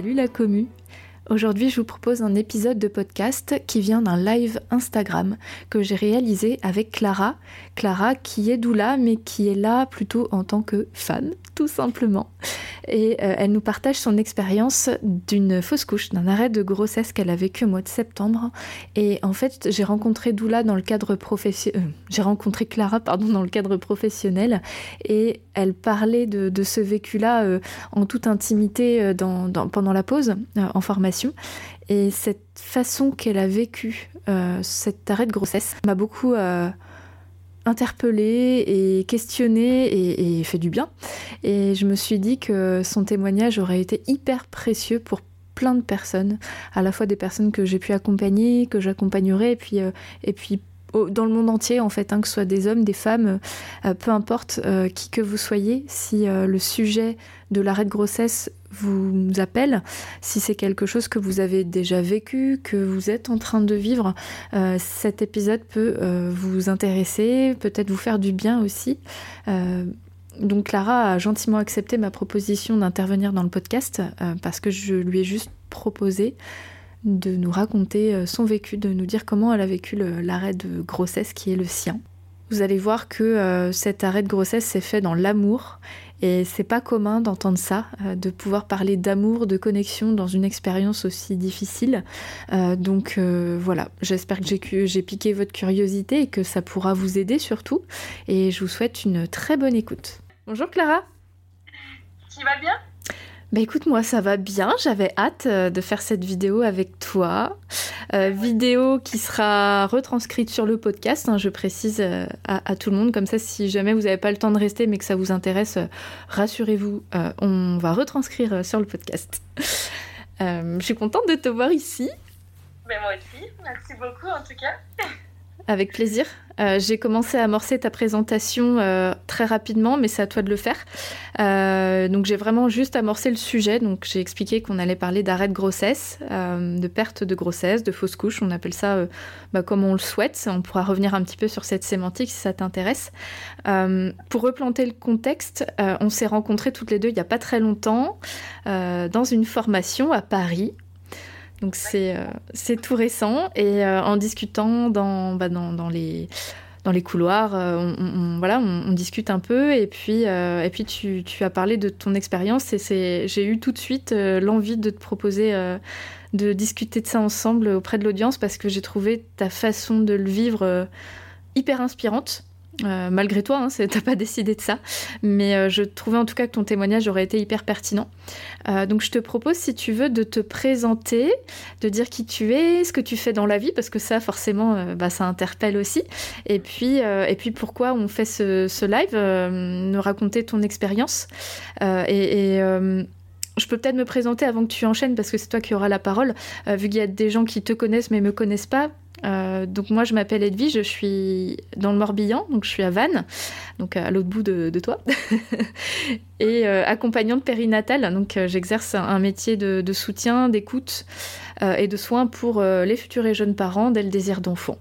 Salut la commu Aujourd'hui, je vous propose un épisode de podcast qui vient d'un live Instagram que j'ai réalisé avec Clara. Clara qui est doula mais qui est là plutôt en tant que fan, simplement. Et euh, elle nous partage son expérience d'une fausse couche, d'un arrêt de grossesse qu'elle a vécu au mois de septembre. Et en fait, j'ai rencontré Doula dans le cadre professionnel. Euh, j'ai rencontré Clara, pardon, dans le cadre professionnel. Et elle parlait de, ce vécu-là euh, en toute intimité pendant la pause en formation. Et cette façon qu'elle a vécu cet arrêt de grossesse m'a beaucoup interpellée et questionnée et, fait du bien. Et je me suis dit que son témoignage aurait été hyper précieux pour plein de personnes, à la fois des personnes que j'ai pu accompagner, que j'accompagnerai, et puis, euh, et puis dans le monde entier en fait, hein, que ce soit des hommes, des femmes, euh, peu importe euh, qui que vous soyez, si le sujet de l'arrêt de grossesse vous appelle, si c'est quelque chose que vous avez déjà vécu, que vous êtes en train de vivre, euh, cet épisode peut euh, vous intéresser, peut-être vous faire du bien aussi. Euh, donc Clara a gentiment accepté ma proposition d'intervenir dans le podcast parce que je lui ai juste proposé de nous raconter son vécu, de nous dire comment elle a vécu l'arrêt de grossesse qui est le sien. Vous allez voir que cet arrêt de grossesse s'est fait dans l'amour et c'est pas commun d'entendre ça, euh, de pouvoir parler d'amour, de connexion dans une expérience aussi difficile. Euh, donc euh, voilà, j'espère que j'ai piqué votre curiosité et que ça pourra vous aider surtout. Et je vous souhaite une très bonne écoute. Bonjour Clara. Tu vas bien? Bah écoute, moi ça va bien, j'avais hâte euh, de faire cette vidéo avec toi. Euh, vidéo qui sera retranscrite sur le podcast, hein, je précise euh, à, tout le monde, comme ça si jamais vous n'avez pas le temps de rester mais que ça vous intéresse, rassurez-vous, on va retranscrire sur le podcast. je suis contente de te voir ici. Mais ben, moi aussi, merci beaucoup en tout cas. Avec plaisir. Euh, j'ai commencé à amorcer ta présentation euh, très rapidement, mais c'est à toi de le faire. Euh, donc j'ai vraiment juste amorcé le sujet. Donc j'ai expliqué qu'on allait parler d'arrêt de grossesse, de perte de grossesse, de fausse couche. On appelle ça bah, comme on le souhaite. On pourra revenir un petit peu sur cette sémantique si ça t'intéresse. pour replanter le contexte, on s'est rencontrés toutes les deux il n'y a pas très longtemps dans une formation à Paris donc c'est euh, c'est tout récent et euh, en discutant dans, bah, dans, les dans les couloirs, euh, on, voilà, on, discute un peu et puis et puis tu, tu, as parlé de ton expérience et j'ai eu tout de suite l'envie de te proposer de discuter de ça ensemble auprès de l'audience parce que j'ai trouvé ta façon de le vivre hyper inspirante. Euh, malgré toi, hein, t'as pas décidé de ça, mais euh, je trouvais en tout cas que ton témoignage aurait été hyper pertinent. Euh, donc je te propose, si tu veux, de te présenter, de dire qui tu es, ce que tu fais dans la vie, parce que ça, forcément, bah, ça interpelle aussi. Et puis, pourquoi on fait ce, live, nous raconter ton expérience. et, je peux peut-être me présenter avant que tu enchaînes parce que c'est toi qui auras la parole. vu qu'il y a des gens qui te connaissent mais me connaissent pas, euh, donc moi je m'appelle Edwige, je suis dans le Morbihan, donc je suis à Vannes, donc à l'autre bout de, toi, et euh, accompagnante périnatale, donc euh, j'exerce un métier de, soutien, d'écoute et de soins pour les futurs et jeunes parents dès le désir d'enfant.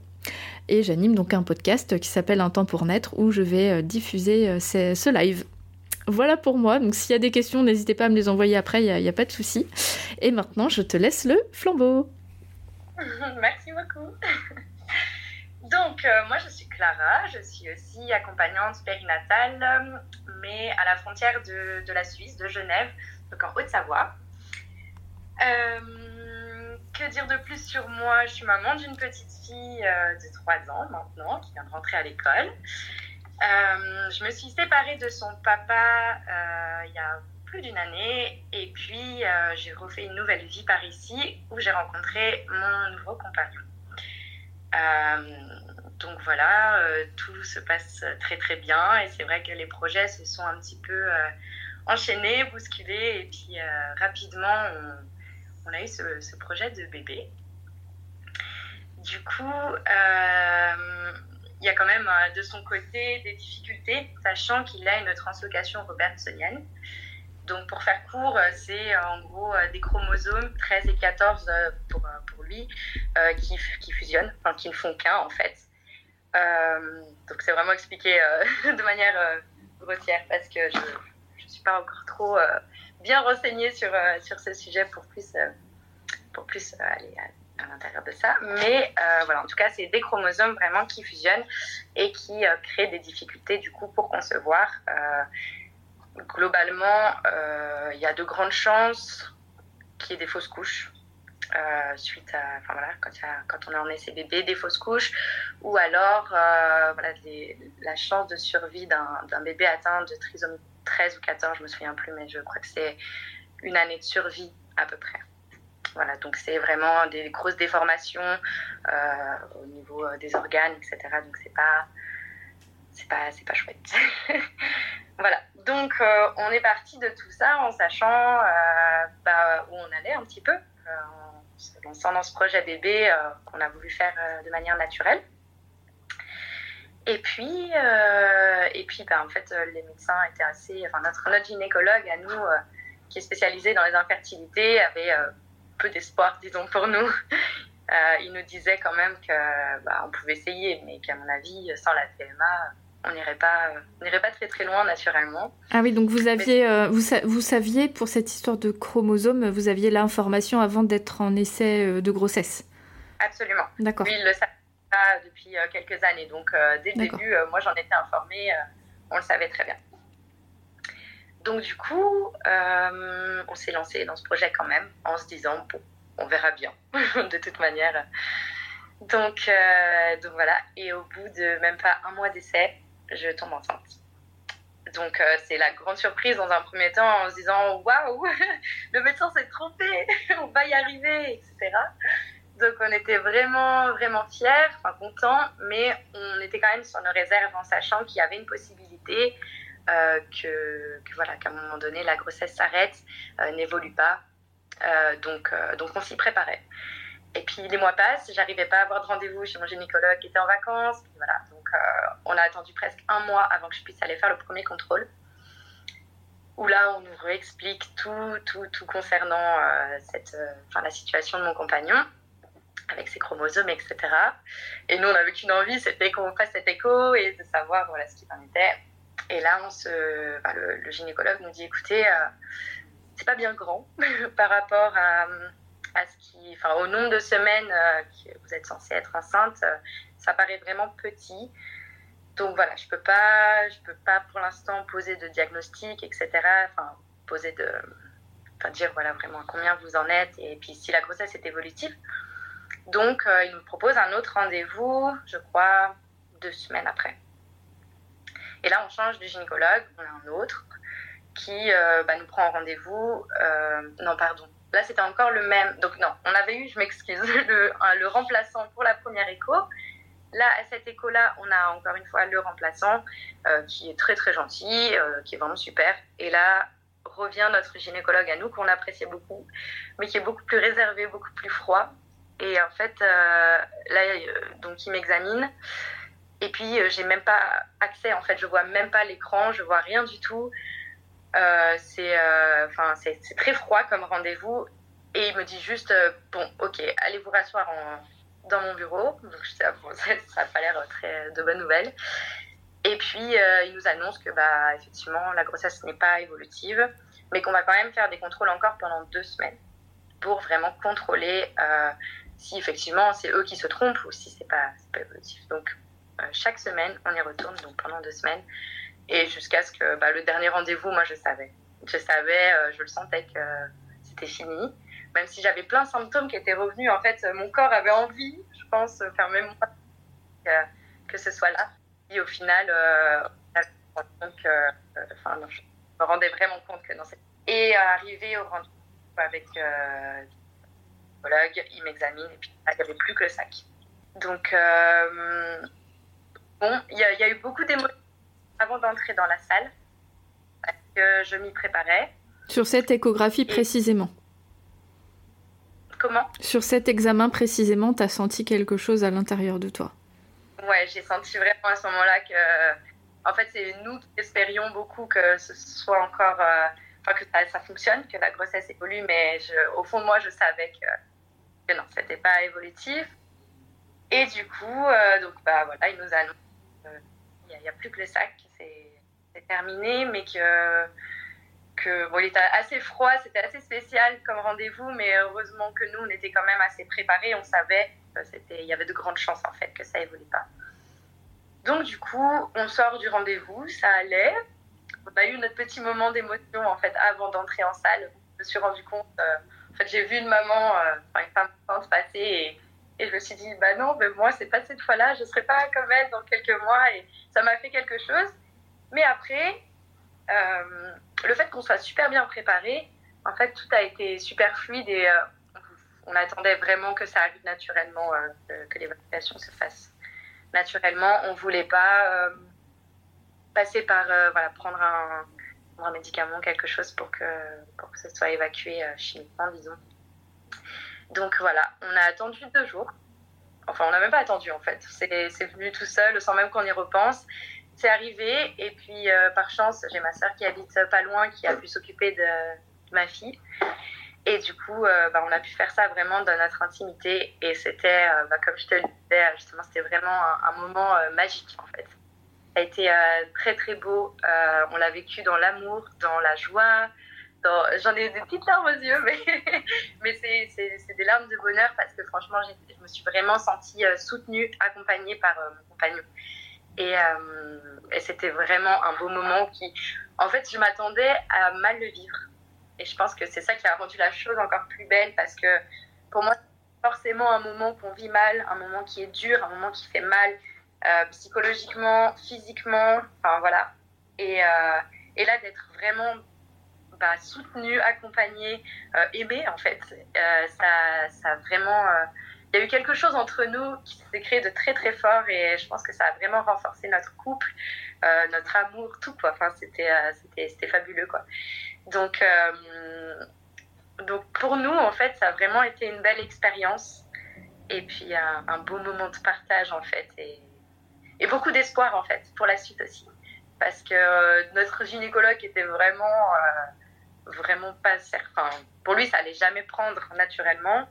Et j'anime donc un podcast qui s'appelle Un temps pour naître où je vais diffuser ce live. Voilà pour moi, donc s'il y a des questions, n'hésitez pas à me les envoyer après, il n'y a, a, pas de souci. Et maintenant, je te laisse le flambeau. Merci beaucoup. Donc, euh, moi, je suis Clara, je suis aussi accompagnante périnatale, mais à la frontière de, de la Suisse, de Genève, donc en Haute-Savoie. Euh, que dire de plus sur moi? Je suis maman d'une petite fille euh, de 3 ans maintenant, qui vient de rentrer à l'école. je me suis séparée de son papa il y a plus d'une année. Et puis, euh, j'ai refait une nouvelle vie par ici où j'ai rencontré mon nouveau compagnon. Euh, donc voilà, euh, tout se passe très très bien et c'est vrai que les projets se sont un petit peu enchaîné, bousculé, et puis rapidement, on, a eu ce, ce, projet de bébé. Du coup, il y a quand même de son côté des difficultés, sachant qu'il a une translocation robertsonienne. Donc, pour faire court, euh, c'est euh, en gros euh, des chromosomes 13 et 14 pour, lui qui, qui, fusionnent, enfin qui ne font qu'un en fait. donc, c'est vraiment expliqué de manière grossière parce que je ne suis pas encore trop bien renseignée sur, sur ce sujet pour plus, pour plus aller à, l'intérieur de ça. Mais voilà, en tout cas, c'est des chromosomes vraiment qui fusionnent et qui créent des difficultés du coup pour concevoir globalement, euh, il y a de grandes chances qu'il y ait des fausses couches. Euh, suite à, quand, quand on est en bébé, des fausses couches, ou alors euh, voilà, la chance de survie d'un bébé atteint de trisomie 13 ou 14, je me souviens plus, mais je crois que c'est une année de survie à peu près. Voilà, donc c'est vraiment des grosses déformations au niveau des organes, etc. Donc c'est pas, pas, pas chouette. voilà, donc, euh, on est parti de tout ça en sachant euh, bah, où on allait un petit peu, euh, en se lançant dans ce projet bébé qu'on a voulu faire de manière naturelle. Et puis, et puis bah, en fait, les médecins étaient assez. Enfin, notre, gynécologue à nous, qui est spécialisé dans les infertilités, avait peu d'espoir, disons, pour nous. il nous disait quand même qu'on bah, pouvait essayer, mais qu'à mon avis, sans la TMA, on n'irait pas, pas très très loin naturellement. Ah oui, donc vous aviez, euh, vous, vous, saviez pour cette histoire de chromosomes, vous aviez l'information avant d'être en essai euh, de grossesse. Absolument. D'accord. Oui, il le savait depuis euh, quelques années, donc dès le début, moi j'en étais informée, on le savait très bien. Donc du coup, on s'est lancé dans ce projet quand même, en se disant bon, on verra bien, de toute manière. Donc, donc voilà, et au bout de même pas un mois d'essai, je tombe enceinte. Donc euh, c'est la grande surprise dans un premier temps en se disant waouh, le médecin s'est trompé, on va y arriver, etc. Donc on était vraiment vraiment fiers, enfin contents, mais on était quand même sur nos réserves en sachant qu'il y avait une possibilité euh, que, voilà qu'à un moment donné la grossesse s'arrête, euh, n'évolue pas. donc donc on s'y préparait. Et puis les mois passent, j'arrivais pas à avoir de rendez-vous chez mon gynécologue qui était en vacances. On a attendu presque un mois avant que je puisse aller faire le premier contrôle. Où là, on nous réexplique tout, tout, tout concernant euh, cette, euh, la situation de mon compagnon, avec ses chromosomes, etc. Et nous, on n'avait qu'une envie, c'était qu'on fasse cet écho et de savoir voilà, ce qu'il en était. Et là, le, gynécologue nous dit écoutez, c'est pas bien grand par rapport à ce qui, au nombre de semaines euh, que vous êtes censé être enceinte, euh, ça paraît vraiment petit. Donc voilà, je peux peux pas pour l'instant poser de diagnostic, etc. Enfin, poser de, enfin dire voilà vraiment combien vous en êtes et puis si la grossesse est évolutive. Donc euh, il nous propose un autre rendez-vous, je crois deux semaines après. Et là on change de gynécologue, on a un autre qui bah, nous prend rendez-vous. non pardon, Là, c'était encore le même. Donc, non, on avait eu, je m'excuse, le, le, remplaçant pour la première écho. Là, à cette écho-là, on a encore une fois le remplaçant euh, qui est très très gentil, euh, qui est vraiment super. Et là, revient notre gynécologue à nous, qu'on appréciait beaucoup, mais qui est beaucoup plus réservé, beaucoup plus froid. Et en fait, euh, là, donc il m'examine. Et puis, j'ai même pas accès, en fait, je vois même pas l'écran, je vois rien du tout. C'est très froid comme rendez-vous et il me dit juste bon ok allez vous rasseoir en, dans mon bureau donc je ah, bon, ça n'a pas l'air très de bonnes nouvelles et puis il nous annonce que bah effectivement la grossesse n'est pas évolutive mais qu'on va quand même faire des contrôles encore pendant deux semaines pour vraiment contrôler si effectivement c'est eux qui se trompent ou si c'est pas, pas évolutif donc chaque semaine on y retourne donc pendant deux semaines et jusqu'à ce que bah, le dernier rendez-vous, moi, je savais. Je savais, euh, je le sentais que c'était fini. Même si j'avais plein de symptômes qui étaient revenus, en fait, mon corps avait envie, je pense, faire même que, que ce soit là. Et au final, euh, donc, euh, enfin, non, je me rendais vraiment compte que non. Et arrivé au rendez-vous avec euh, le il m'examine et puis il n'y avait plus que le sac. Donc, bon, il y, y, a eu beaucoup d'émotions avant d'entrer dans la salle. que je m'y préparais. Sur cette échographie précisément Comment? Sur cet examen précisément, tu as senti quelque chose à l'intérieur de toi? Ouais, j'ai senti vraiment à ce moment-là que, en fait, c'est nous qui espérions beaucoup que ce soit encore, euh, enfin, que ça, fonctionne, que la grossesse évolue, mais au fond moi, je savais que, que non, c'était pas évolutif. Et du coup, euh, donc, bah voilà, il nous annoncent qu'il n'y a, plus que le sac, c'est terminé, mais que que bon, il était assez froid, c'était assez spécial comme rendez-vous, mais heureusement que nous, on était quand même assez préparés, on savait il y avait de grandes chances en fait que ça évolue pas. Donc du coup, on sort du rendez-vous, ça allait. On a eu notre petit moment d'émotion en fait avant d'entrer en salle. Je me suis rendu compte, euh, en fait, j'ai vu une maman, euh, une femme se passer et, et, je me suis dit, bah non, mais moi c'est pas cette fois-là, je serai pas comme elle dans quelques mois et ça m'a fait quelque chose. Mais après, euh, le fait qu'on soit super bien préparé, en fait, tout a été super fluide et euh, on attendait vraiment que ça arrive naturellement, euh, que, l'évacuation se fasse naturellement. On voulait pas passer par voilà, prendre un, un, médicament, quelque chose pour que, pour que ce soit évacué chimiquement, disons. Donc voilà, on a attendu deux jours. Enfin, on n'a même pas attendu en fait. C'est venu tout seul, sans même qu'on y repense c'est arrivé. Et puis, euh, par chance, j'ai ma soeur qui habite pas loin, qui a pu s'occuper de, ma fille. Et du coup, euh, bah, on a pu faire ça vraiment dans notre intimité. Et c'était, euh, bah, comme je te le disais, justement, c'était vraiment un, moment magique, en fait. Ça a été très, très beau. on l'a vécu dans l'amour, dans la joie. J'en ai des petites larmes aux yeux, mais, mais c'est des larmes de bonheur parce que franchement, je me suis vraiment sentie soutenue, accompagnée par mon compagnon. Euh, et, c'était vraiment un beau moment qui, en fait, je m'attendais à mal le vivre. Et je pense que c'est ça qui a rendu la chose encore plus belle parce que pour moi, c'est forcément un moment qu'on vit mal, un moment qui est dur, un moment qui fait mal euh, psychologiquement, physiquement, enfin voilà. Et, euh, là, d'être vraiment bah, soutenu, accompagné, aimé, en fait, ça, ça a vraiment il y a eu quelque chose entre nous qui s'est créé de très très fort et je pense que ça a vraiment renforcé notre couple, euh, notre amour, tout quoi. Enfin, c'était, euh, c'était, c'était fabuleux quoi. Donc, euh, donc pour nous, en fait, ça a vraiment été une belle expérience et puis un, beau moment de partage en fait et, et, beaucoup d'espoir en fait pour la suite aussi. Parce que notre gynécologue était vraiment, vraiment pas certain. Pour lui, ça allait jamais prendre naturellement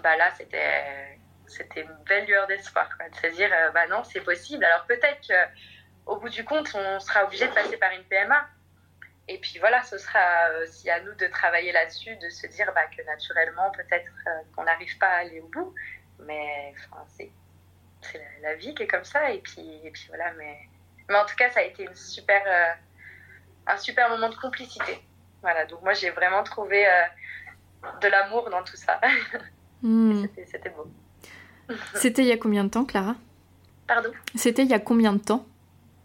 bah là, c'était c'était une belle lueur d'espoir, de se dire, euh, bah non, c'est possible. Alors peut-être qu'au bout du compte, on sera obligé de passer par une PMA. Et puis voilà, ce sera aussi à nous de travailler là-dessus, de se dire bah, que naturellement, peut-être euh, qu'on n'arrive pas à aller au bout. Mais enfin, c'est la, vie qui est comme ça. Et puis, et puis voilà, mais, mais en tout cas, ça a été une super, euh, un super moment de complicité. Voilà, donc moi, j'ai vraiment trouvé de l'amour dans tout ça. Hmm. C'était beau. C'était il y a combien de temps, Clara? Pardon? C'était il y a combien de temps?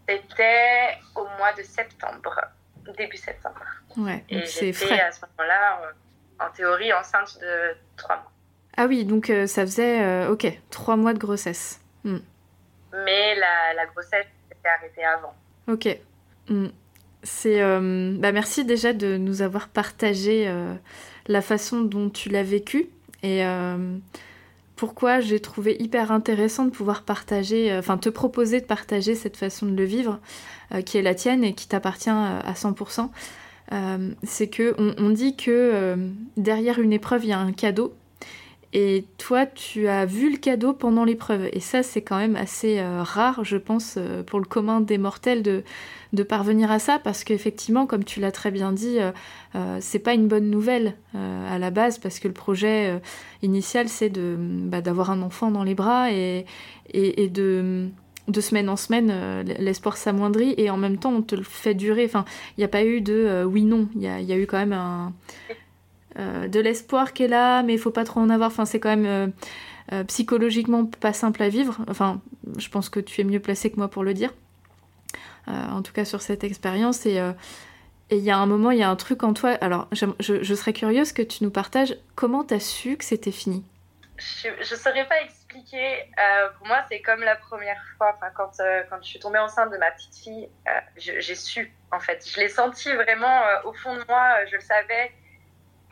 C'était au mois de septembre, début septembre. Ouais, c'est frais. à ce moment-là, euh, en théorie, enceinte de trois mois. Ah oui, donc euh, ça faisait, euh, ok, trois mois de grossesse. Hmm. Mais la, la grossesse s'était arrêtée avant. Ok. Hmm. C'est, bah merci déjà de nous avoir partagé la façon dont tu l'as vécu. Et euh, pourquoi j'ai trouvé hyper intéressant de pouvoir partager, euh, enfin te proposer de partager cette façon de le vivre, euh, qui est la tienne et qui t'appartient à 100%. c'est que on, dit que derrière une épreuve il y a un cadeau et toi, tu as vu le cadeau pendant l'épreuve. Et ça, c'est quand même assez euh, rare, je pense, euh, pour le commun des mortels de, parvenir à ça, parce qu'effectivement, comme tu l'as très bien dit, euh, c'est pas une bonne nouvelle à la base, parce que le projet initial, c'est de bah, d'avoir un enfant dans les bras et, de semaine en semaine, l'espoir s'amoindrit et en même temps, on te le fait durer. Enfin, il n'y a pas eu de oui-non. Il y a, eu quand même un, de l'espoir qui est là, mais il faut pas trop en avoir. Enfin, c'est quand même euh, euh, psychologiquement pas simple à vivre. Enfin, je pense que tu es mieux placé que moi pour le dire. en tout cas, sur cette expérience. Et il y a un moment, il y a un truc en toi. Alors, je, serais curieuse que tu nous partages comment tu as su que c'était fini. Je ne saurais pas expliquer. Euh, pour moi, c'est comme la première fois, enfin, quand, euh, quand je suis tombée enceinte de ma petite fille, euh, j'ai su, en fait. Je l'ai senti vraiment au fond de moi, je le savais.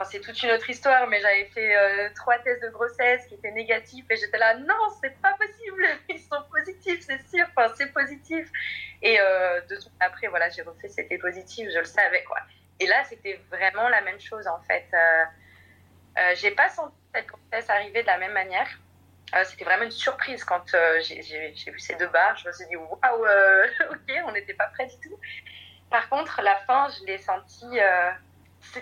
C'est toute une autre histoire, mais j'avais fait trois tests de grossesse qui étaient négatifs et j'étais là, non, c'est pas possible, ils sont positifs, c'est sûr, enfin, c'est positif. Et deux jours après, voilà, j'ai refait, c'était positif, je le savais, quoi. Et là, c'était vraiment la même chose, en fait. j'ai pas senti cette grossesse arriver de la même manière. Euh, c'était vraiment une surprise quand euh, j'ai vu ces deux barres. Je me suis dit, waouh, euh, ok, on n'était pas prêts du tout. Par contre, la fin, je l'ai senti,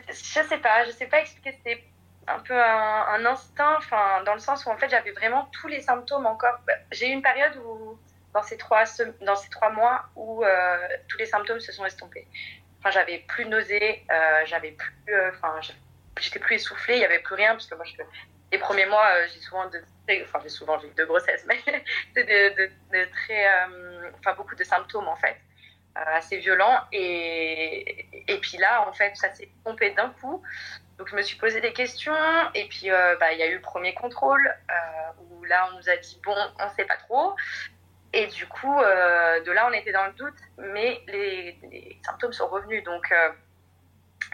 je sais pas, je sais pas expliquer, c'était un peu un, instinct, enfin, dans le sens où en fait j'avais vraiment tous les symptômes encore. Bah, j'ai eu une période où, dans ces trois, dans ces trois mois, où tous les symptômes se sont estompés. Enfin, j'avais plus de nausées, j'avais plus, enfin, j'étais plus essoufflée, il y avait plus rien, parce moi, les premiers mois, j'ai souvent de enfin j'ai souvent j'ai de grossesse, mais c'est de, très, euh, enfin beaucoup de symptômes en fait, euh, assez violents. Et, et puis là, en fait, ça s'est pompé d'un coup. Donc je me suis posé des questions et puis euh, bah, il y a eu le premier contrôle où là on nous a dit bon, on sait pas trop. Et du coup, de là on était dans le doute, mais les, symptômes sont revenus. Donc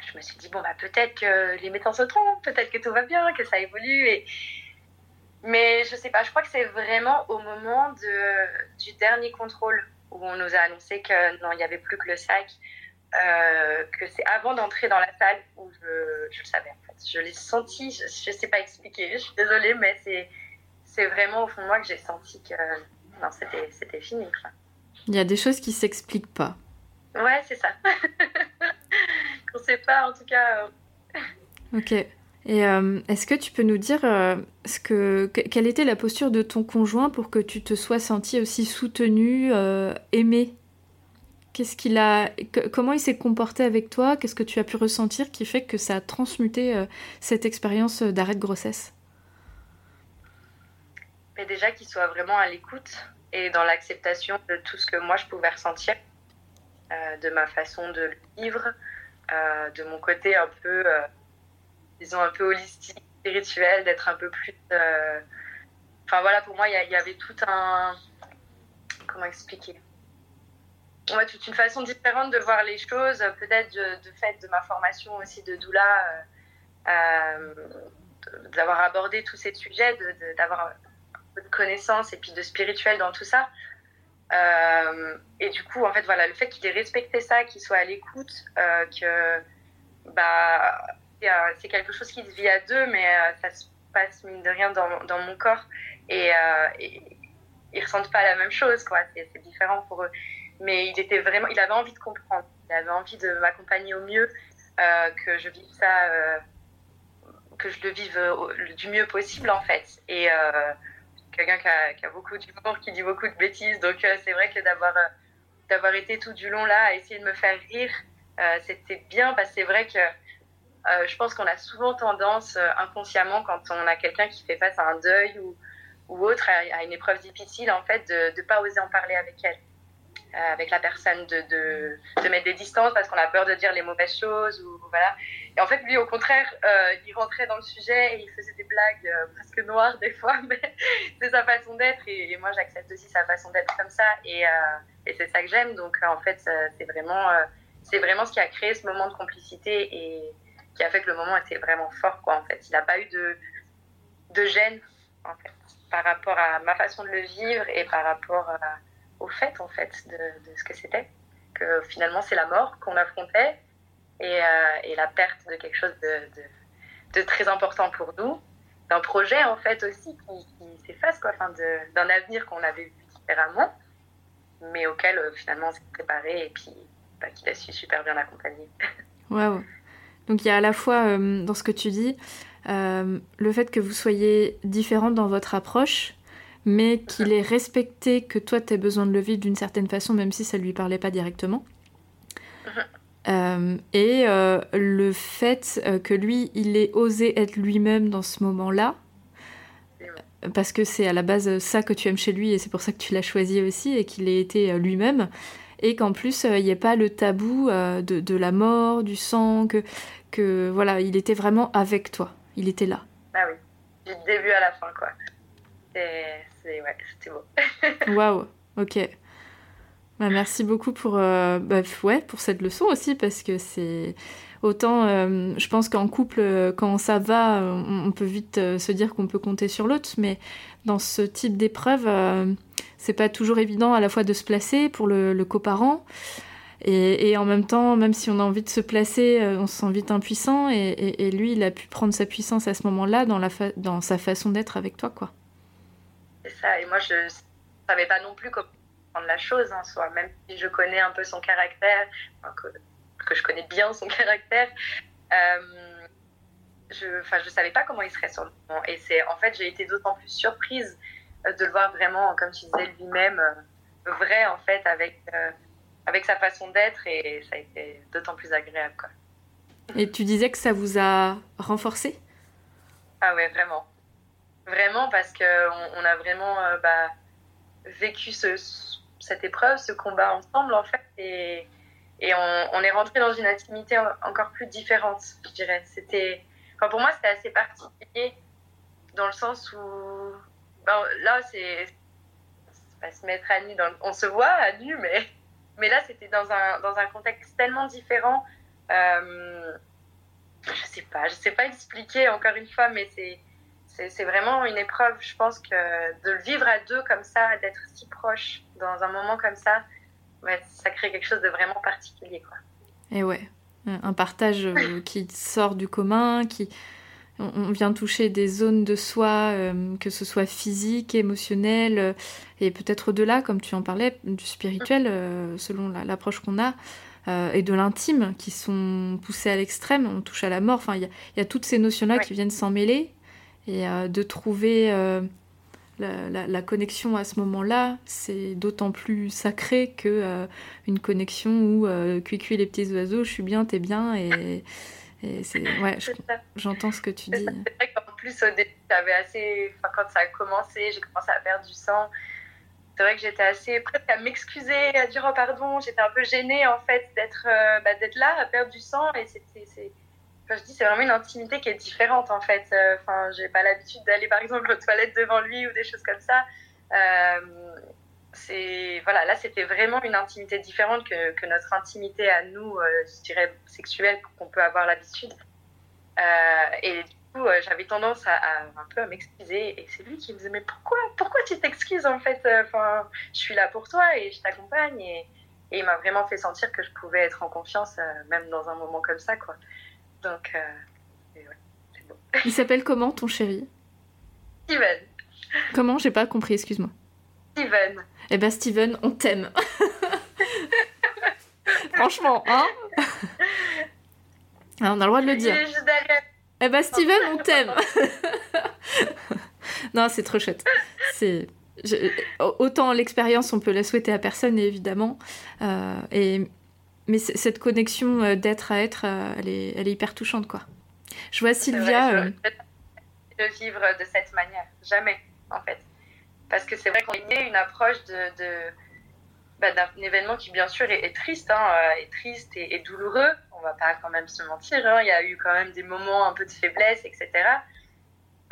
je me suis dit bon bah peut-être que les médecins se trompent, peut-être que tout va bien, que ça évolue mais je sais pas, je crois que c'est vraiment au moment de, du dernier contrôle où on nous a annoncé que non, il n'y avait plus que le sac, euh, que c'est avant d'entrer dans la salle où je, je le savais en fait. Je l'ai senti, je ne sais pas expliquer, je suis désolée, mais c'est, c'est vraiment au fond de moi que j'ai senti que non, c'était, c'était fini. Quoi. Il y a des choses qui s'expliquent pas. Ouais, c'est ça. Qu'on sait pas, en tout cas. Euh. ok. Et euh, est-ce que tu peux nous dire quelle était la posture de ton conjoint pour que tu te sois senti aussi soutenu, euh, aimé Qu'est-ce qu'il a, comment il s'est comporté avec toi? Qu'est-ce que tu as pu ressentir qui fait que ça a transmuté cette expérience d'arrêt de grossesse? Mais déjà qu'il soit vraiment à l'écoute et dans l'acceptation de tout ce que moi je pouvais ressentir, de ma façon de vivre, de mon côté un peu disons, un peu holistique, spirituel, d'être un peu plus. Euh, enfin voilà, pour moi, il y, avait tout un. Comment expliquer? Ouais, toute une façon différente de voir les choses, peut-être de, fait de ma formation aussi de doula, euh, euh, d'avoir abordé tous ces sujets, d'avoir un peu de connaissances et puis de spirituel dans tout ça. et du coup, en fait, voilà, le fait qu'il ait respecté ça, qu'il soit à l'écoute, que bah, c'est quelque chose qui se vit à deux, mais euh, ça se passe mine de rien dans, mon corps. Et, euh, et, ils ressentent pas la même chose, quoi. C'est différent pour eux. Mais il était vraiment, il avait envie de comprendre. Il avait envie de m'accompagner au mieux, euh, que je vive ça, euh, que je le vive du mieux possible, en fait. Et quelqu'un qui a, qui a, beaucoup d'humour, qui dit beaucoup de bêtises. Donc c'est vrai que d'avoir d'avoir été tout du long là à essayer de me faire rire, c'était bien parce c'est vrai que euh, je pense qu'on a souvent tendance, euh, inconsciemment, quand on a quelqu'un qui fait face à un deuil ou, ou autre, à, une épreuve difficile, en fait, de ne pas oser en parler avec elle, euh, avec la personne, de, de, mettre des distances parce qu'on a peur de dire les mauvaises choses. Ou, voilà. Et en fait, lui, au contraire, il rentrait dans le sujet et il faisait des blagues presque noires des fois, mais c'est sa façon d'être et, moi, j'accepte aussi sa façon d'être comme ça et, et c'est ça que j'aime. Donc, en fait, c'est vraiment, c'est vraiment ce qui a créé ce moment de complicité et qui a fait que le moment était vraiment fort, quoi, en fait. Il n'a pas eu de, de gêne, en fait, par rapport à ma façon de le vivre et par rapport au fait, en fait, de, ce que c'était. Que finalement, c'est la mort qu'on affrontait et, euh, et, la perte de quelque chose de, de, très important pour nous, d'un projet, en fait, aussi, qui, qui s'efface, quoi, enfin, d'un avenir qu'on avait vu différemment, mais auquel, euh, finalement, on s'est préparé et puis bah, qu'il a su super bien accompagner. Waouh donc il y a à la fois euh, dans ce que tu dis euh, le fait que vous soyez différente dans votre approche, mais qu'il ait respecté que toi tu as besoin de le vivre d'une certaine façon, même si ça lui parlait pas directement. Euh, et le fait que lui, il ait osé être lui-même dans ce moment-là, parce que c'est à la base ça que tu aimes chez lui et c'est pour ça que tu l'as choisi aussi et qu'il ait été lui-même et qu'en plus il n'y ait pas le tabou de, de, la mort, du sang, que, que voilà, il était vraiment avec toi. Il était là. Ah oui, du début à la fin, quoi. c'était beau. Waouh, ok. Bah, merci beaucoup pour, euh, bah, ouais, pour cette leçon aussi, parce que c'est autant, euh, je pense qu'en couple, quand ça va, on, peut vite euh, se dire qu'on peut compter sur l'autre, mais dans ce type d'épreuve, c'est pas toujours évident à la fois de se placer pour le, coparent. Et, en même temps, même si on a envie de se placer, on se sent vite impuissant. Et, lui, il a pu prendre sa puissance à ce moment-là dans, dans sa façon d'être avec toi, quoi. C'est ça. Et moi, je savais pas non plus comment prendre la chose en soi, même si je connais un peu son caractère, que, je connais bien son caractère. Euh, je, je savais pas comment il serait sur le moment. Et c'est, en fait, j'ai été d'autant plus surprise euh, de le voir vraiment, comme tu disais, lui-même, euh, vrai, en fait, avec, avec sa façon d'être. Et ça a été d'autant plus agréable, quoi. Et tu disais que ça vous a renforcé? Ah ouais, vraiment. Vraiment, parce qu'on on a vraiment bah, vécu ce, cette épreuve, ce combat ensemble, en fait. Et, et on, on, est rentré dans une intimité encore plus différente, je dirais. C'était, enfin, pour moi, c'était assez particulier dans le sens où, ben, là, c'est pas se mettre à nu. On se voit à nu, mais, mais là, c'était dans un, dans un contexte tellement différent. Euh, je sais pas, je sais pas expliquer encore une fois, mais c'est c'est vraiment une épreuve, je pense que de le vivre à deux comme ça, d'être si proche dans un moment comme ça, ça crée quelque chose de vraiment particulier. Quoi. Et ouais, un partage euh, qui sort du commun, qui on vient toucher des zones de soi, euh, que ce soit physique, émotionnel, euh, et peut-être au-delà, comme tu en parlais, du spirituel, selon l'approche qu'on a, et de l'intime, qui sont poussées à l'extrême, on touche à la mort, enfin, il y, y, a toutes ces notions-là qui viennent s'en mêler, et euh, de trouver euh, la, la, connexion à ce moment-là, c'est d'autant plus sacré que euh, une connexion où cui cui les petits oiseaux, je suis bien, t'es bien et, et c'est ouais, j'entends ce que tu dis. C'est vrai qu'en plus au début, j'avais assez, enfin, quand ça a commencé, j'ai commencé à perdre du sang. C'est vrai que j'étais assez prête à m'excuser, à dire oh pardon, j'étais un peu gênée en fait d'être bah, d'être là, à perdre du sang et c'était je dis, c'est vraiment une intimité qui est différente en fait. Euh, enfin, j'ai pas l'habitude d'aller par exemple aux toilettes devant lui ou des choses comme ça. Euh, c'est voilà, là c'était vraiment une intimité différente que, que notre intimité à nous, euh, je dirais sexuelle qu'on peut avoir l'habitude. et du coup, j'avais tendance à, un peu à m'excuser et c'est lui qui me disait mais pourquoi, pourquoi tu t'excuses en fait Enfin, je suis là pour toi et je t'accompagne et, et il m'a vraiment fait sentir que je pouvais être en confiance même dans un moment comme ça quoi. Donc, euh, ouais, bon. Il s'appelle comment ton chéri? Steven. Comment? J'ai pas compris, excuse-moi. Steven. Eh ben Steven, on t'aime. Franchement, hein ah, On a le droit de le dire. Eh ben Steven, on t'aime. non, c'est trop chouette. C'est autant l'expérience, on peut la souhaiter à personne, évidemment. Euh, et mais cette connexion euh, d'être à être, euh, elle est, elle est hyper touchante, quoi. Je vois Sylvia. Vrai, je, euh, de vivre de cette manière, jamais, en fait. Parce que c'est vrai qu'on est une approche bah, d'un événement qui, bien sûr, est, triste, hein, est triste et, douloureux. On va pas quand même se mentir. Hein. Il y a eu quand même des moments un peu de faiblesse, etc.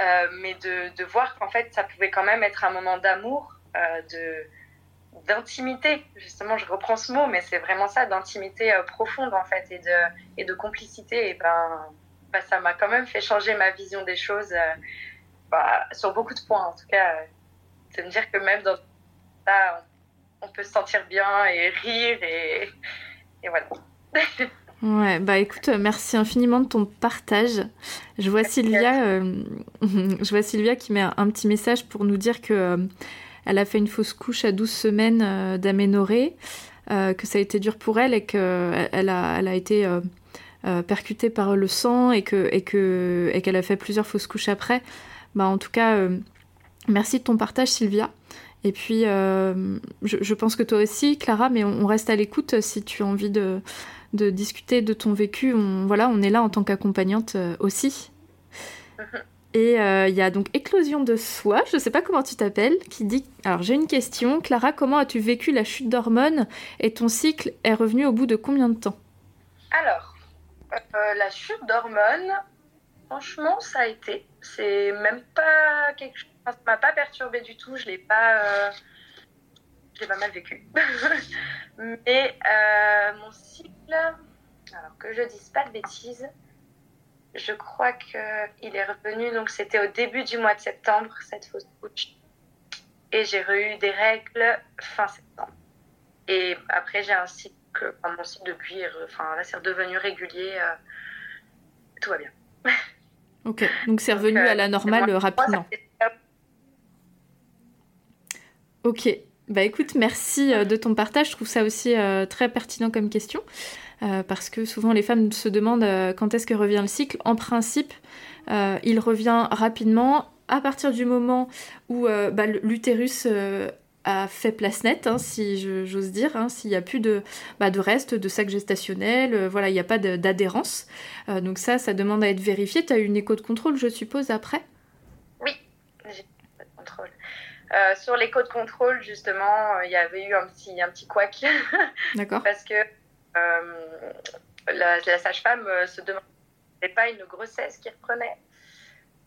Euh, mais de, voir qu'en fait, ça pouvait quand même être un moment d'amour, euh, de d'intimité, justement, je reprends ce mot, mais c'est vraiment ça, d'intimité euh, profonde en fait et de, et de complicité. Et ben, ben ça m'a quand même fait changer ma vision des choses euh, bah, sur beaucoup de points. En tout cas, euh, c'est me dire que même dans ça, on, peut se sentir bien et rire et, et voilà. Ouais, bah écoute, merci infiniment de ton partage. Je vois Sylvia, je vois Sylvia qui met un petit message pour nous dire que elle a fait une fausse couche à 12 semaines euh, d'aménorrhée, euh, que ça a été dur pour elle et qu'elle elle a, elle a été euh, percutée par le sang et que et que et qu'elle a fait plusieurs fausses couches après. Bah en tout cas, merci de ton partage, Sylvia. Et puis, je, je, pense que toi aussi, Clara, mais on, reste à l'écoute si tu as envie de, de discuter de ton vécu. On, voilà, on est là en tant qu'accompagnante aussi. Mhm. Et euh, il y a donc Éclosion de soi, je ne sais pas comment tu t'appelles, qui dit Alors j'ai une question. Clara, comment as-tu vécu la chute d'hormones et ton cycle est revenu au bout de combien de temps? Alors, euh, la chute d'hormones, Franchement, ça a été. C'est même pas quelque chose. Ça m'a pas perturbé du tout. Je l'ai pas. Euh, je l'ai pas mal vécu. Mais euh, mon cycle. Alors que je dise pas de bêtises. Je crois qu'il est revenu. Donc c'était au début du mois de septembre cette fausse couche. Et j'ai eu des règles fin septembre. Et après j'ai un cycle. Enfin, mon cycle depuis. Enfin là c'est redevenu régulier. Euh, tout va bien. Ok, donc c'est revenu à la normale rapidement. Ok, bah écoute, merci euh, de ton partage. Je trouve ça aussi euh, très pertinent comme question. Euh, parce que souvent les femmes se demandent quand est-ce que revient le cycle. En principe, il revient rapidement à partir du moment où bah, l'utérus a fait place nette, hein, si j'ose dire, hein, s'il n'y a plus de, bah, de reste, de sac gestationnel, voilà, il n'y a pas d'adhérence. Donc ça, ça demande à être vérifié. Tu as eu une écho de contrôle, je suppose, après? Oui, j'ai eu de contrôle. Euh, sur l'écho de contrôle, justement, il y avait eu un petit, un petit couac. D'accord. Parce que la, la sage-femme se demandait pas une grossesse qui reprenait.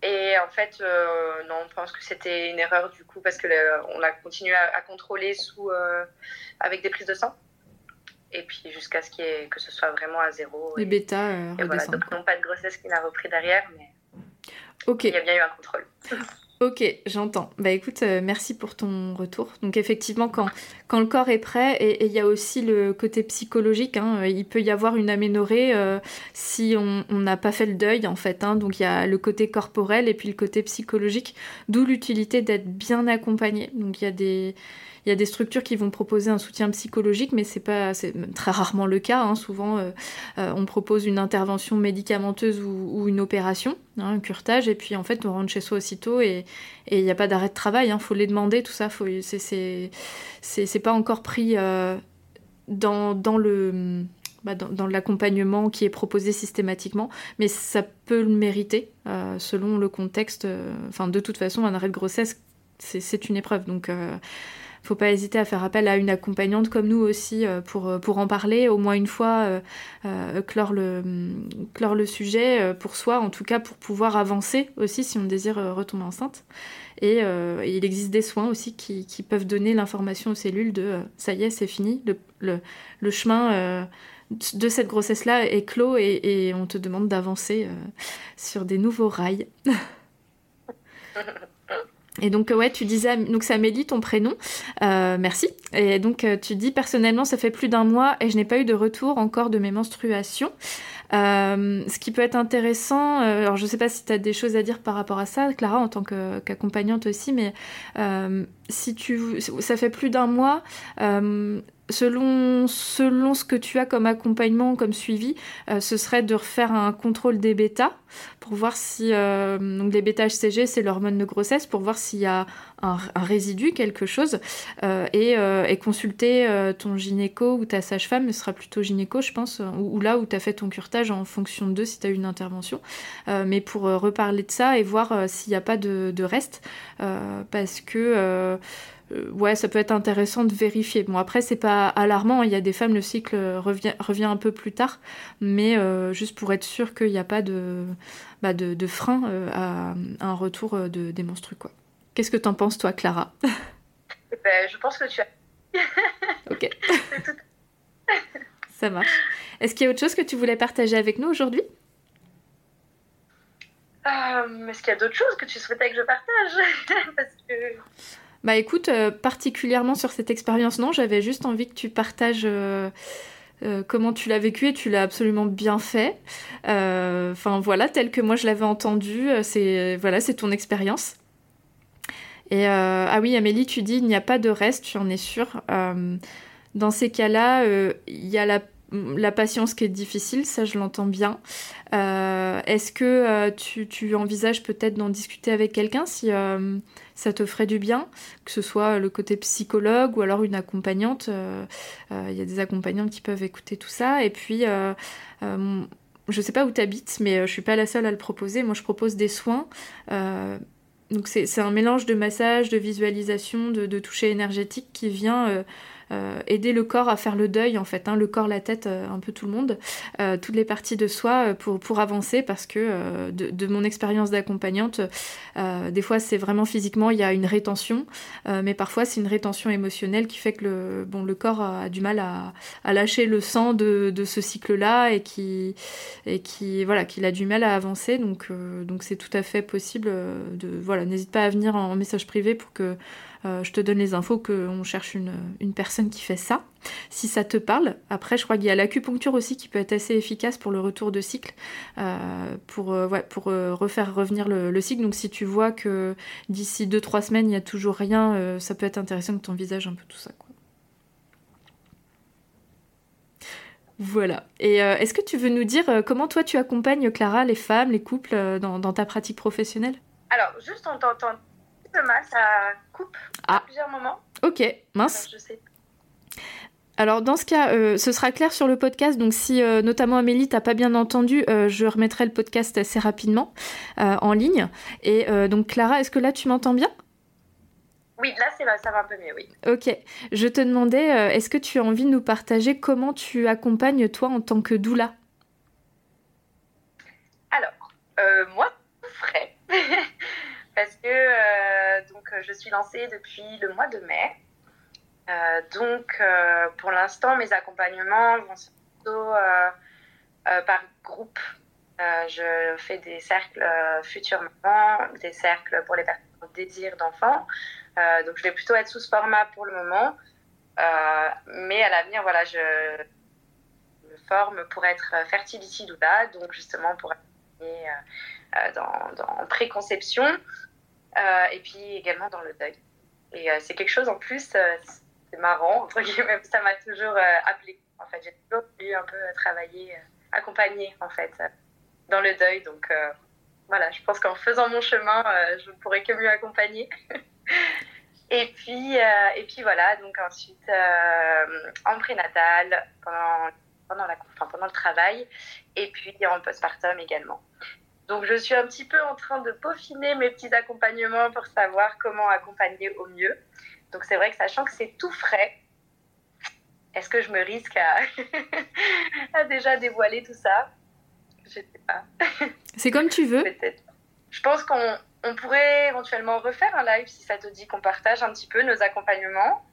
Et en fait, euh, non, on pense que c'était une erreur du coup parce que on a continué à, contrôler sous euh, avec des prises de sang. Et puis jusqu'à ce que ce soit vraiment à zéro. Les bêta euh, et voilà, donc non pas de grossesse qui n'a repris derrière, mais ok. il y a bien eu un contrôle. Ok, j'entends. Bah écoute, euh, merci pour ton retour. Donc effectivement, quand, quand le corps est prêt, et il y a aussi le côté psychologique, hein, il peut y avoir une aménorrhée euh, si on n'a pas fait le deuil en fait. Hein. donc il y a le côté corporel et puis le côté psychologique, d'où l'utilité d'être bien accompagné. Donc il y a des structures qui vont proposer un soutien psychologique, mais c'est pas, très rarement le cas. Hein. Souvent, euh, euh, on propose une intervention médicamenteuse ou, une opération, un curtage, et puis en fait, on rentre chez soi aussitôt et il n'y a pas d'arrêt de travail. Il faut les demander, tout ça. C'est, c'est, pas encore pris euh, dans, dans le bah, dans, l'accompagnement qui est proposé systématiquement, mais ça peut le mériter selon le contexte. Enfin, de toute façon, un arrêt de grossesse, c'est une épreuve. Donc, faut pas hésiter à faire appel à une accompagnante comme nous aussi euh, pour, euh, pour en parler au moins une fois, euh, clore, le, clore le sujet pour soi, en tout cas pour pouvoir avancer aussi si on désire retomber enceinte. Et, il existe des soins aussi qui, qui peuvent donner l'information aux cellules de ça y est, c'est fini, le, le, le chemin de cette grossesse-là est clos et, et, on te demande d'avancer sur des nouveaux rails. Et donc ouais, tu disais donc c'est Amélie ton prénom, euh, merci. Et donc euh, tu dis personnellement ça fait plus d'un mois et je n'ai pas eu de retour encore de mes menstruations. Euh, ce qui peut être intéressant, alors je sais pas si tu as des choses à dire par rapport à ça, Clara en tant qu'accompagnante aussi, mais si tu ça fait plus d'un mois, selon, selon ce que tu as comme accompagnement, comme suivi, euh, ce serait de refaire un contrôle des bêta pour voir si. Euh, donc, les bêta HCG, c'est l'hormone de grossesse, pour voir s'il y a un, résidu, quelque chose, euh, et, et, consulter ton gynéco ou ta sage-femme, ce sera plutôt gynéco, je pense, ou, là où tu as fait ton curtage en fonction de si tu as eu une intervention, mais pour reparler de ça et voir s'il n'y a pas de, reste, parce que euh, ouais, ça peut être intéressant de vérifier. Bon, après, c'est pas alarmant. Il y a des femmes, le cycle revient, un peu plus tard, mais euh, juste pour être sûr qu'il n'y a pas de, bah, frein euh, à, un retour de, des menstrues, quoi. Qu'est-ce que t'en penses, toi, Clara? Ben, Je pense que tu as. ok. ça marche. Est-ce qu'il y a autre chose que tu voulais partager avec nous aujourd'hui? Est-ce qu'il y a d'autres choses que tu souhaitais que je partage? Parce que bah écoute, euh, particulièrement sur cette expérience, non, j'avais juste envie que tu partages euh, euh, comment tu l'as vécu et tu l'as absolument bien fait. Enfin voilà, tel que moi je l'avais entendu, c'est voilà, c'est ton expérience. Et ah oui, Amélie, tu dis il n'y a pas de reste, tu en es sûre. dans ces cas-là, il y a la patience qui est difficile, ça je l'entends bien. Euh, est-ce que euh, tu, envisages peut-être d'en discuter avec quelqu'un si euh, ça te ferait du bien, que ce soit le côté psychologue ou alors une accompagnante Il y a des accompagnantes qui peuvent écouter tout ça. Et puis, je sais pas où tu habites, mais je suis pas la seule à le proposer. Moi, je propose des soins. Donc c'est un mélange de massage, de visualisation, de, de toucher énergétique qui vient aider le corps à faire le deuil en fait, hein, le corps, la tête, un peu tout le monde, toutes les parties de soi pour, pour avancer parce que de, de, mon expérience d'accompagnante, des fois c'est vraiment physiquement, il y a une rétention, mais parfois c'est une rétention émotionnelle qui fait que le, bon, le corps a, du mal à, à lâcher le sang de, de ce cycle-là et qui, et qui voilà, qu'il a du mal à avancer. Donc donc c'est tout à fait possible de voilà, n'hésite pas à venir en message privé pour que euh, je te donne les infos qu'on cherche une, personne qui fait ça, si ça te parle. Après, je crois qu'il y a l'acupuncture aussi qui peut être assez efficace pour le retour de cycle, euh, pour, euh, refaire revenir le, cycle. Donc si tu vois que d'ici 2-3 semaines, il n'y a toujours rien, ça peut être intéressant que tu envisages un peu tout ça. Voilà. Et est-ce que tu veux nous dire comment toi tu accompagnes, Clara, les femmes, les couples dans, dans ta pratique professionnelle? Alors, juste on t'entend ça coupe à ah. plusieurs moments. Ok, mince. je sais. Alors dans ce cas, euh, ce sera clair sur le podcast. Donc si euh, notamment Amélie t'as pas bien entendu, euh, je remettrai le podcast assez rapidement en ligne. Et donc Clara, est-ce que là tu m'entends bien? Oui, là c'est ça va un peu mieux, oui. Ok. Je te demandais, est-ce que tu as envie de nous partager comment tu accompagnes toi en tant que doula? Alors, moi, frais. parce que je suis lancée depuis le mois de mai. Euh, donc, pour l'instant, mes accompagnements vont plutôt par groupe. je fais des cercles futurs mamans, des cercles pour les personnes au désir d'enfants. donc, je vais plutôt être sous ce format pour le moment. mais à l'avenir, voilà, je me forme pour être fertility doula, donc justement pour accompagner dans, dans préconception euh, et puis également dans le deuil. Et euh, c'est quelque chose en plus, euh, c'est marrant, entre guillemets, ça m'a toujours appelé. En fait, j'ai toujours voulu un peu travailler, accompagner en fait dans le deuil. Donc voilà, je pense qu'en faisant mon chemin, je ne pourrais que mieux accompagner. et puis, et puis voilà, donc ensuite en prénatal, pendant, pendant, la, enfin, pendant le travail, et puis en postpartum également. Donc, je suis un petit peu en train de peaufiner mes petits accompagnements pour savoir comment accompagner au mieux. Donc, c'est vrai que sachant que c'est tout frais, est-ce que je me risque à, déjà dévoiler tout ça? Je sais pas. C'est comme tu veux. Peut-être. Je pense qu'on pourrait éventuellement refaire un live si ça te dit qu'on partage un petit peu nos accompagnements.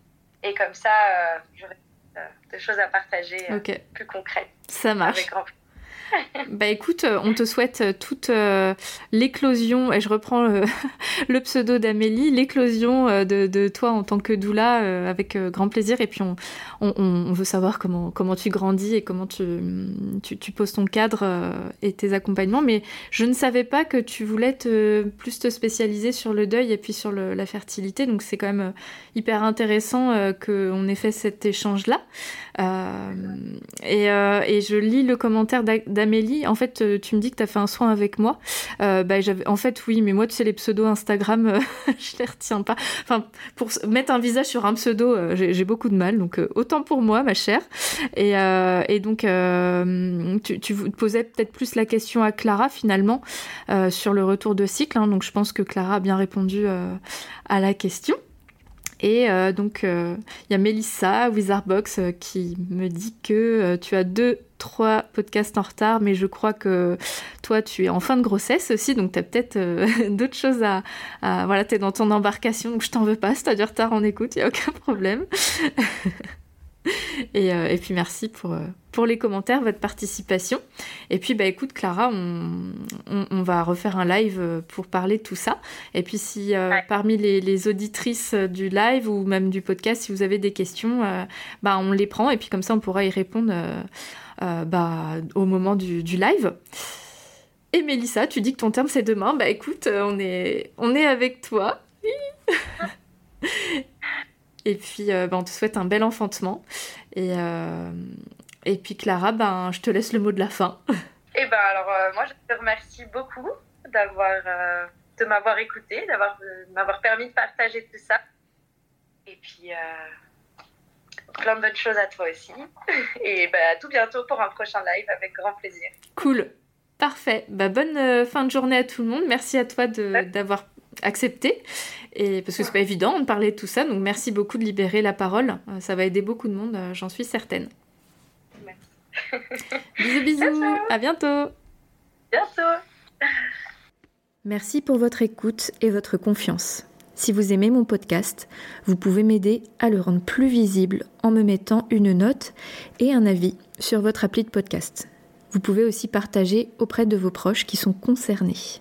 Et comme ça, euh, j'aurai euh, des choses à partager euh, plus concrètes. Ça marche. Avec grand bah écoute, euh, on te souhaite euh, toute euh, l'éclosion, et je reprends le, pseudo d'Amélie, l'éclosion de, toi en tant que doula avec grand plaisir. Et puis on, veut savoir comment, comment tu grandis et comment tu, tu, poses ton cadre et tes accompagnements. Mais je ne savais pas que tu voulais plus te spécialiser sur le deuil et puis sur la fertilité. Donc c'est quand même hyper intéressant qu'on ait fait cet échange-là. Et, et, je lis le commentaire d'Amélie Amélie, en fait, euh, tu me dis que tu as fait un soin avec moi. Euh, bah, en fait, oui, mais moi, tu sais, les pseudos Instagram, euh, je les retiens pas. Enfin, pour mettre un visage sur un pseudo, j'ai beaucoup de mal. Donc, autant pour moi, ma chère. Et, donc, tu, tu, posais peut-être plus la question à Clara, finalement, sur le retour de cycle. Hein. donc, je pense que Clara a bien répondu à la question. Et donc, il y a Melissa, Wizardbox, qui me dit que tu as deux trois podcasts en retard, mais je crois que toi, tu es en fin de grossesse aussi, donc tu as peut-être euh, d'autres choses à, Voilà, tu es dans ton embarcation, donc je t'en veux pas si tu as du retard en écoute, il n'y a aucun problème. Euh, et, puis merci pour, euh, pour les commentaires, votre participation. Et puis bah écoute Clara, on, on, va refaire un live pour parler de tout ça. Et puis si parmi les, les, auditrices du live ou même du podcast, si vous avez des questions, bah on les prend et puis comme ça on pourra y répondre euh, bah, au moment du, live. Et Mélissa, tu dis que ton terme c'est demain. Bah écoute, euh, on est, on est avec toi. et puis, euh, bah, on te souhaite un bel enfantement. Et, et puis Clara, ben, je te laisse le mot de la fin. Et eh ben alors, moi, je te remercie beaucoup d'avoir, de m'avoir écouté, d'avoir, m'avoir permis de partager tout ça. Et puis, plein de bonnes choses à toi aussi. Et bah, à tout bientôt pour un prochain live avec grand plaisir. Cool. Parfait. Bah, bonne euh, fin de journée à tout le monde. Merci à toi d'avoir accepté. Et parce que c'est pas évident de parler de tout ça, donc merci beaucoup de libérer la parole. ça va aider beaucoup de monde, j'en suis certaine. bisous bisous, à bientôt. Bientôt. Merci pour votre écoute et votre confiance. Si vous aimez mon podcast, vous pouvez m'aider à le rendre plus visible en me mettant une note et un avis sur votre appli de podcast. Vous pouvez aussi partager auprès de vos proches qui sont concernés.